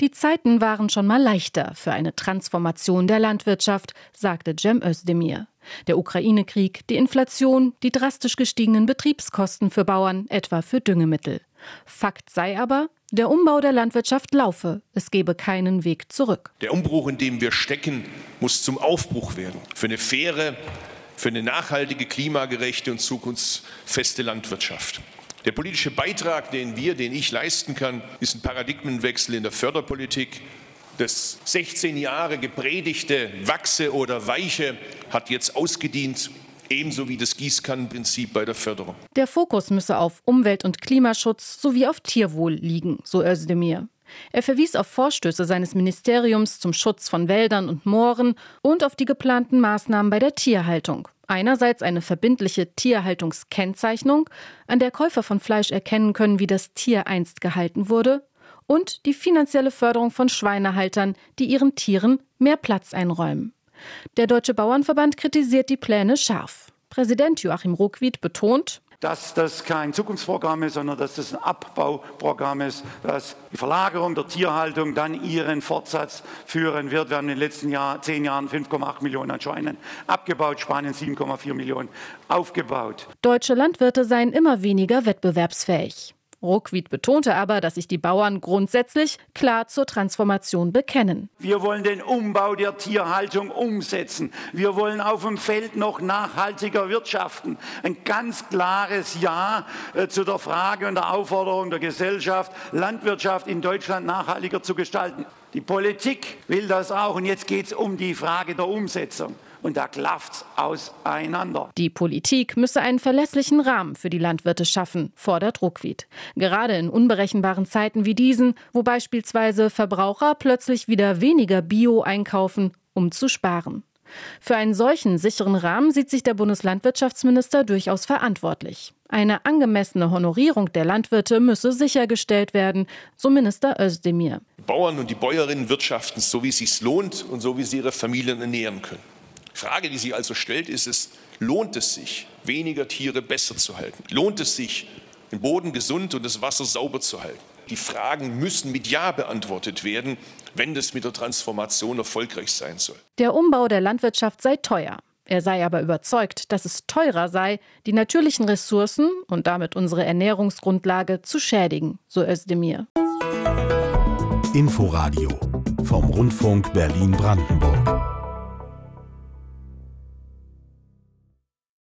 Die Zeiten waren schon mal leichter für eine Transformation der Landwirtschaft, sagte Cem Özdemir. Der Ukraine-Krieg, die Inflation, die drastisch gestiegenen Betriebskosten für Bauern, etwa für Düngemittel. Fakt sei aber, der Umbau der Landwirtschaft laufe. Es gebe keinen Weg zurück. Der Umbruch, in dem wir stecken, muss zum Aufbruch werden. Für eine faire, für eine nachhaltige, klimagerechte und zukunftsfeste Landwirtschaft. Der politische Beitrag, den wir, den ich leisten kann, ist ein Paradigmenwechsel in der Förderpolitik. Das 16 Jahre gepredigte Wachse oder Weiche hat jetzt ausgedient, ebenso wie das Gießkannenprinzip bei der Förderung. Der Fokus müsse auf Umwelt- und Klimaschutz sowie auf Tierwohl liegen, so Özdemir. Er verwies auf Vorstöße seines Ministeriums zum Schutz von Wäldern und Mooren und auf die geplanten Maßnahmen bei der Tierhaltung. Einerseits eine verbindliche Tierhaltungskennzeichnung, an der Käufer von Fleisch erkennen können, wie das Tier einst gehalten wurde, und die finanzielle Förderung von Schweinehaltern, die ihren Tieren mehr Platz einräumen. Der Deutsche Bauernverband kritisiert die Pläne scharf. Präsident Joachim Ruckwied betont, dass das kein Zukunftsprogramm ist, sondern dass das ein Abbauprogramm ist, dass die Verlagerung der Tierhaltung dann ihren Fortsatz führen wird. Wir haben in den letzten Jahr, zehn Jahren 5,8 Millionen an Schweinen abgebaut, Spanien 7,4 Millionen aufgebaut. Deutsche Landwirte seien immer weniger wettbewerbsfähig. Ruckwied betonte aber, dass sich die Bauern grundsätzlich klar zur Transformation bekennen. Wir wollen den Umbau der Tierhaltung umsetzen. Wir wollen auf dem Feld noch nachhaltiger wirtschaften. Ein ganz klares Ja äh, zu der Frage und der Aufforderung der Gesellschaft, Landwirtschaft in Deutschland nachhaltiger zu gestalten. Die Politik will das auch und jetzt geht es um die Frage der Umsetzung und da klafft's auseinander. Die Politik müsse einen verlässlichen Rahmen für die Landwirte schaffen, fordert Ruckwied. Gerade in unberechenbaren Zeiten wie diesen, wo beispielsweise Verbraucher plötzlich wieder weniger Bio einkaufen, um zu sparen. Für einen solchen sicheren Rahmen sieht sich der Bundeslandwirtschaftsminister durchaus verantwortlich. Eine angemessene Honorierung der Landwirte müsse sichergestellt werden, so Minister Özdemir. Die Bauern und die Bäuerinnen wirtschaften so, wie es sich lohnt und so, wie sie ihre Familien ernähren können. Frage, die sich also stellt, ist es, lohnt es sich, weniger Tiere besser zu halten? Lohnt es sich, den Boden gesund und das Wasser sauber zu halten? Die Fragen müssen mit Ja beantwortet werden, wenn das mit der Transformation erfolgreich sein soll. Der Umbau der Landwirtschaft sei teuer. Er sei aber überzeugt, dass es teurer sei, die natürlichen Ressourcen und damit unsere Ernährungsgrundlage zu schädigen, so Özdemir. Inforadio vom Rundfunk Berlin-Brandenburg.